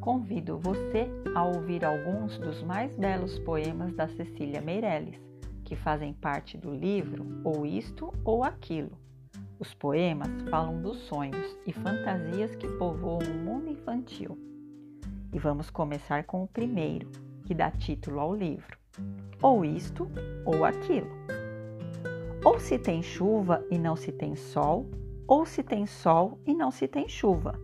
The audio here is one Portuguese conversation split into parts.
convido você a ouvir alguns dos mais belos poemas da Cecília Meirelles, que fazem parte do livro Ou Isto ou Aquilo. Os poemas falam dos sonhos e fantasias que povoam o mundo infantil. E vamos começar com o primeiro, que dá título ao livro: Ou Isto ou Aquilo. Ou se tem chuva e não se tem sol, ou se tem sol e não se tem chuva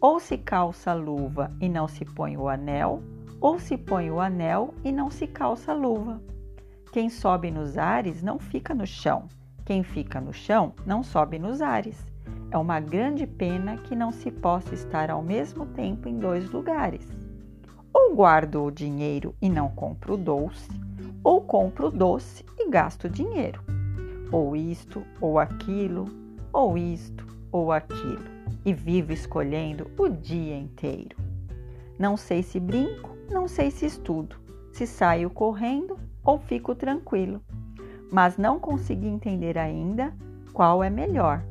ou se calça a luva e não se põe o anel, ou se põe o anel e não se calça a luva. Quem sobe nos ares não fica no chão, quem fica no chão não sobe nos ares. É uma grande pena que não se possa estar ao mesmo tempo em dois lugares. Ou guardo o dinheiro e não compro doce, ou compro doce e gasto dinheiro. Ou isto, ou aquilo, ou isto, ou aquilo e vivo escolhendo o dia inteiro. Não sei se brinco, não sei se estudo, se saio correndo ou fico tranquilo, mas não consegui entender ainda qual é melhor,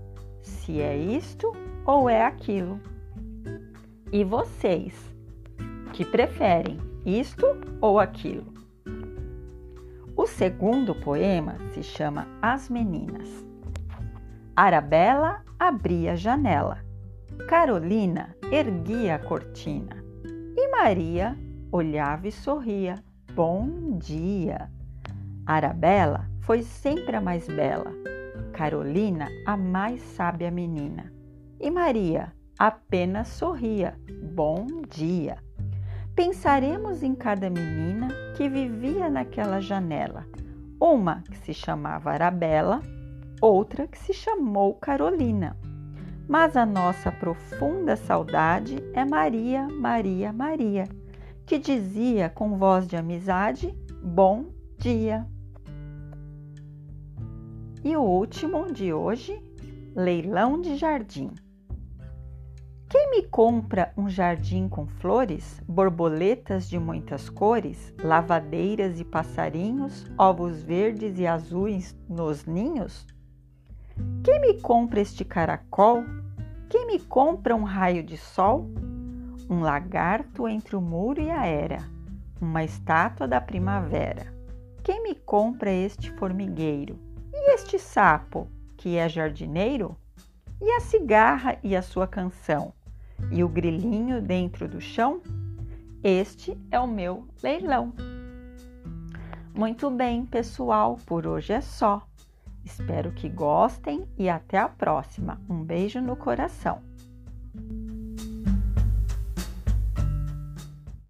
se é isto ou é aquilo. E vocês, que preferem isto ou aquilo? O segundo poema se chama As Meninas. Arabella abria a janela Carolina erguia a cortina e Maria olhava e sorria. Bom dia! Arabella foi sempre a mais bela, Carolina a mais sábia menina e Maria apenas sorria. Bom dia! Pensaremos em cada menina que vivia naquela janela. Uma que se chamava Arabella, outra que se chamou Carolina mas a nossa profunda saudade é Maria, Maria, Maria, que dizia com voz de amizade: Bom dia. E o último de hoje, leilão de jardim. Quem me compra um jardim com flores, borboletas de muitas cores, lavadeiras e passarinhos, ovos verdes e azuis nos ninhos? Quem me compra este caracol? Quem me compra um raio de sol? Um lagarto entre o muro e a era, uma estátua da primavera. Quem me compra este formigueiro? E este sapo, que é jardineiro? E a cigarra e a sua canção? E o grilinho dentro do chão? Este é o meu leilão. Muito bem, pessoal, por hoje é só. Espero que gostem e até a próxima. Um beijo no coração.